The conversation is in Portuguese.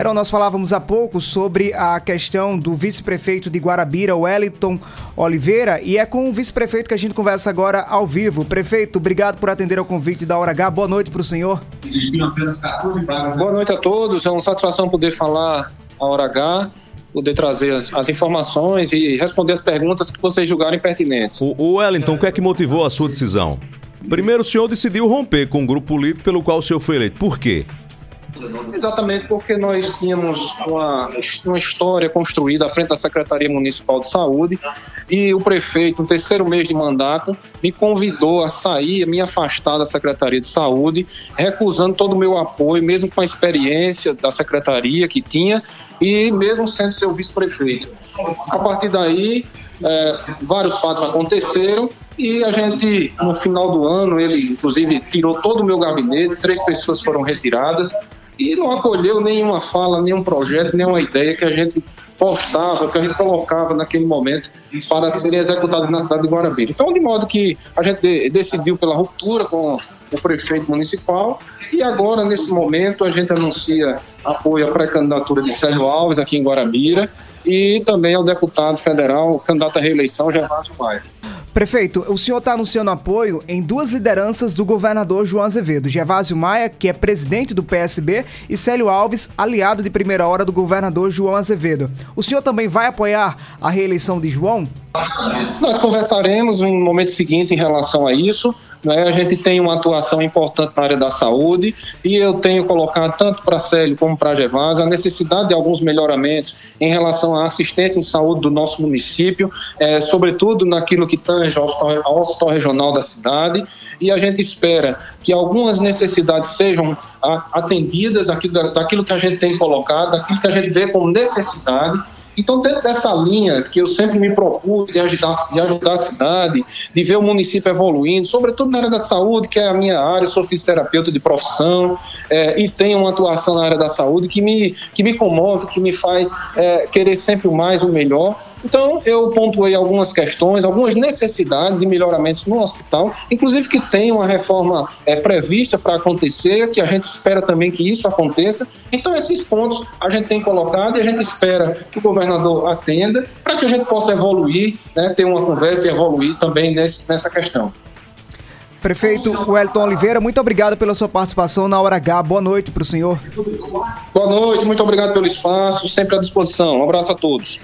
Heron, nós falávamos há pouco sobre a questão do vice-prefeito de Guarabira, Wellington Oliveira, e é com o vice-prefeito que a gente conversa agora ao vivo. Prefeito, obrigado por atender ao convite da Hora H. Boa noite para o senhor. Boa noite a todos. É uma satisfação poder falar a Hora H poder trazer as, as, informações e responder as perguntas que vocês julgarem pertinentes. O, o Wellington, o que é que motivou a sua decisão? Primeiro, o senhor decidiu romper com o grupo político pelo qual o senhor foi eleito. Por quê? Exatamente porque nós tínhamos uma, uma história construída à frente da Secretaria Municipal de Saúde e o prefeito, no terceiro mês de mandato, me convidou a sair, a me afastar da Secretaria de Saúde, recusando todo o meu apoio, mesmo com a experiência da Secretaria que tinha e mesmo sendo seu vice-prefeito. A partir daí, é, vários fatos aconteceram e a gente, no final do ano, ele inclusive tirou todo o meu gabinete, três pessoas foram retiradas e não acolheu nenhuma fala, nenhum projeto, nenhuma ideia que a gente postava, que a gente colocava naquele momento para serem executados na cidade de Guarabira. Então, de modo que a gente decidiu pela ruptura com o prefeito municipal e agora, nesse momento, a gente anuncia apoio à pré-candidatura de Sérgio Alves aqui em Guarabira e também ao deputado federal, candidato à reeleição, Gervásio Maia. Prefeito, o senhor está anunciando apoio em duas lideranças do governador João Azevedo, Gervásio Maia, que é presidente do PSB, e Célio Alves, aliado de primeira hora do governador João Azevedo. O senhor também vai apoiar a reeleição de João? Nós conversaremos no momento seguinte em relação a isso. Né? A gente tem uma atuação importante na área da saúde e eu tenho colocado tanto para Célio como para Gervásio a necessidade de alguns melhoramentos em relação à assistência em saúde do nosso município, é, sobretudo naquilo que tange ao hospital regional da cidade e a gente espera que algumas necessidades sejam atendidas daquilo, daquilo que a gente tem colocado, daquilo que a gente vê como necessidade então, dentro dessa linha que eu sempre me propus de ajudar, de ajudar a cidade, de ver o município evoluindo, sobretudo na área da saúde, que é a minha área, sou fisioterapeuta de profissão é, e tenho uma atuação na área da saúde que me, que me comove, que me faz é, querer sempre mais, o melhor. Então, eu pontuei algumas questões, algumas necessidades de melhoramentos no hospital, inclusive que tem uma reforma é, prevista para acontecer, que a gente espera também que isso aconteça. Então, esses pontos a gente tem colocado e a gente espera que o governador atenda para que a gente possa evoluir, né, ter uma conversa e evoluir também nesse, nessa questão. Prefeito Wellington Oliveira, muito obrigado pela sua participação na Hora H. Boa noite para o senhor. Boa noite, muito obrigado pelo espaço, sempre à disposição. Um abraço a todos.